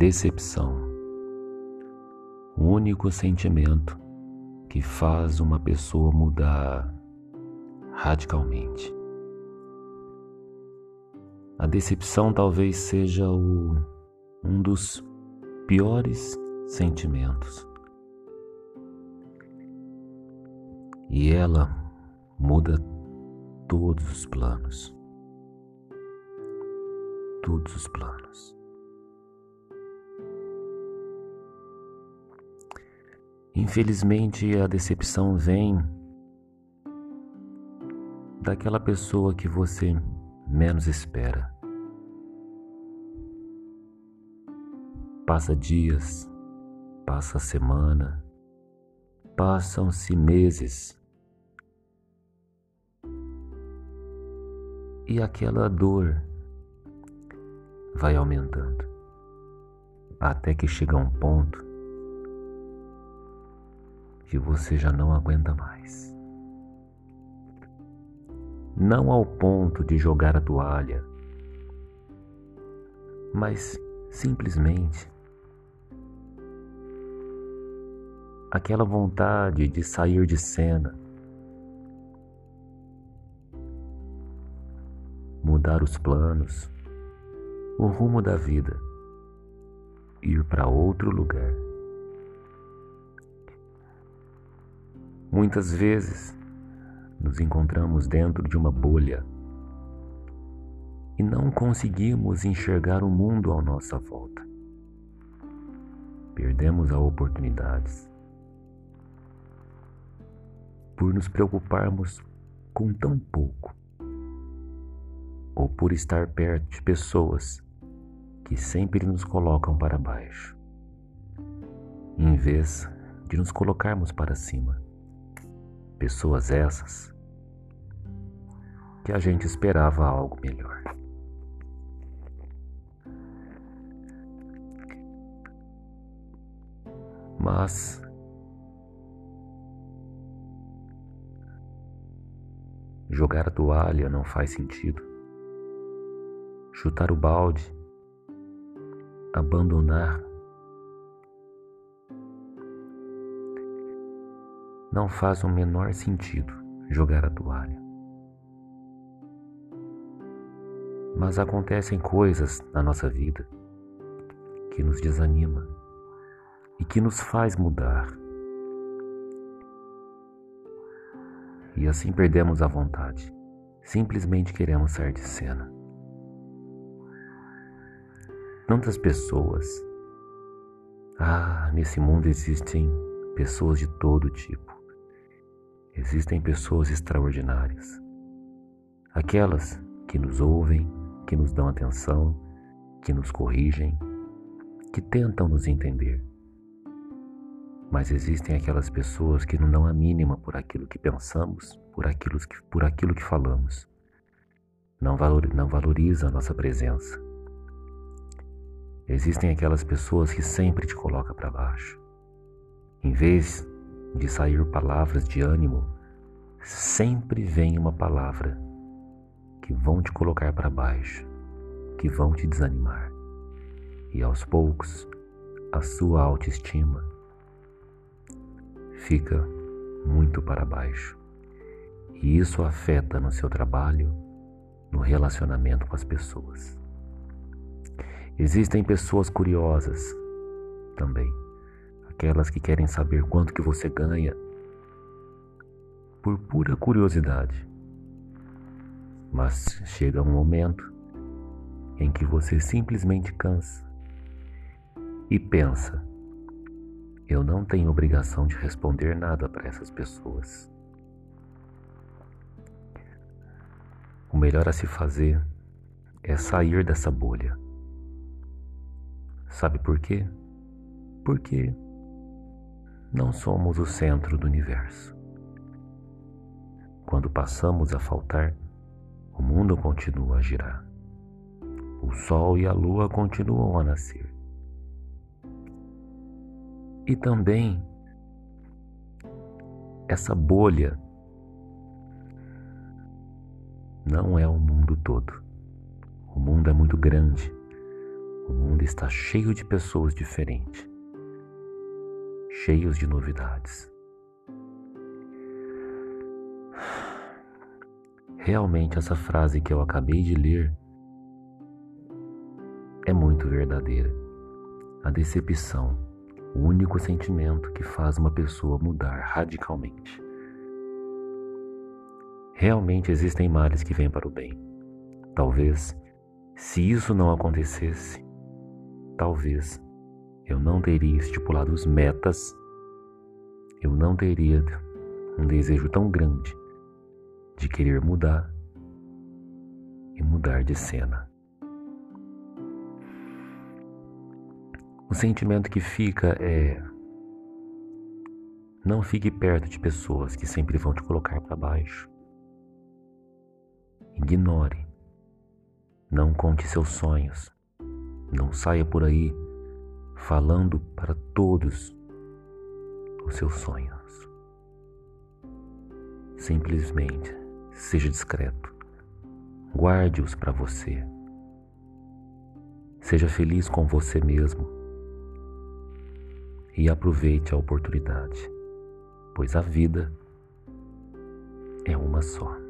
Decepção. O único sentimento que faz uma pessoa mudar radicalmente. A decepção talvez seja o, um dos piores sentimentos. E ela muda todos os planos. Todos os planos. Infelizmente, a decepção vem daquela pessoa que você menos espera. Passa dias, passa semana, passam-se meses. E aquela dor vai aumentando, até que chega um ponto que você já não aguenta mais. Não ao ponto de jogar a toalha, mas simplesmente aquela vontade de sair de cena, mudar os planos, o rumo da vida, ir para outro lugar. Muitas vezes nos encontramos dentro de uma bolha e não conseguimos enxergar o mundo à nossa volta. Perdemos a oportunidades por nos preocuparmos com tão pouco ou por estar perto de pessoas que sempre nos colocam para baixo, em vez de nos colocarmos para cima. Pessoas essas que a gente esperava algo melhor. Mas jogar a toalha não faz sentido. Chutar o balde, abandonar não faz o menor sentido jogar a toalha. Mas acontecem coisas na nossa vida que nos desanima e que nos faz mudar. E assim perdemos a vontade. Simplesmente queremos sair de cena. Tantas pessoas. Ah, nesse mundo existem pessoas de todo tipo. Existem pessoas extraordinárias. Aquelas que nos ouvem, que nos dão atenção, que nos corrigem, que tentam nos entender. Mas existem aquelas pessoas que não dão a mínima por aquilo que pensamos, por aquilo que, por aquilo que falamos. Não, valor, não valoriza a nossa presença. Existem aquelas pessoas que sempre te colocam para baixo. Em vez de sair palavras de ânimo, sempre vem uma palavra que vão te colocar para baixo, que vão te desanimar. E aos poucos, a sua autoestima fica muito para baixo. E isso afeta no seu trabalho, no relacionamento com as pessoas. Existem pessoas curiosas também aquelas que querem saber quanto que você ganha por pura curiosidade. Mas chega um momento em que você simplesmente cansa e pensa: eu não tenho obrigação de responder nada para essas pessoas. O melhor a se fazer é sair dessa bolha. Sabe por quê? Porque não somos o centro do universo. Quando passamos a faltar, o mundo continua a girar. O sol e a lua continuam a nascer. E também essa bolha não é o mundo todo. O mundo é muito grande. O mundo está cheio de pessoas diferentes, cheios de novidades. Realmente, essa frase que eu acabei de ler é muito verdadeira. A decepção, o único sentimento que faz uma pessoa mudar radicalmente. Realmente existem males que vêm para o bem. Talvez, se isso não acontecesse, talvez eu não teria estipulado as metas, eu não teria um desejo tão grande de querer mudar e mudar de cena. O sentimento que fica é não fique perto de pessoas que sempre vão te colocar para baixo. Ignore. Não conte seus sonhos. Não saia por aí falando para todos os seus sonhos. Simplesmente seja discreto. Guarde-os para você. Seja feliz com você mesmo e aproveite a oportunidade, pois a vida é uma só.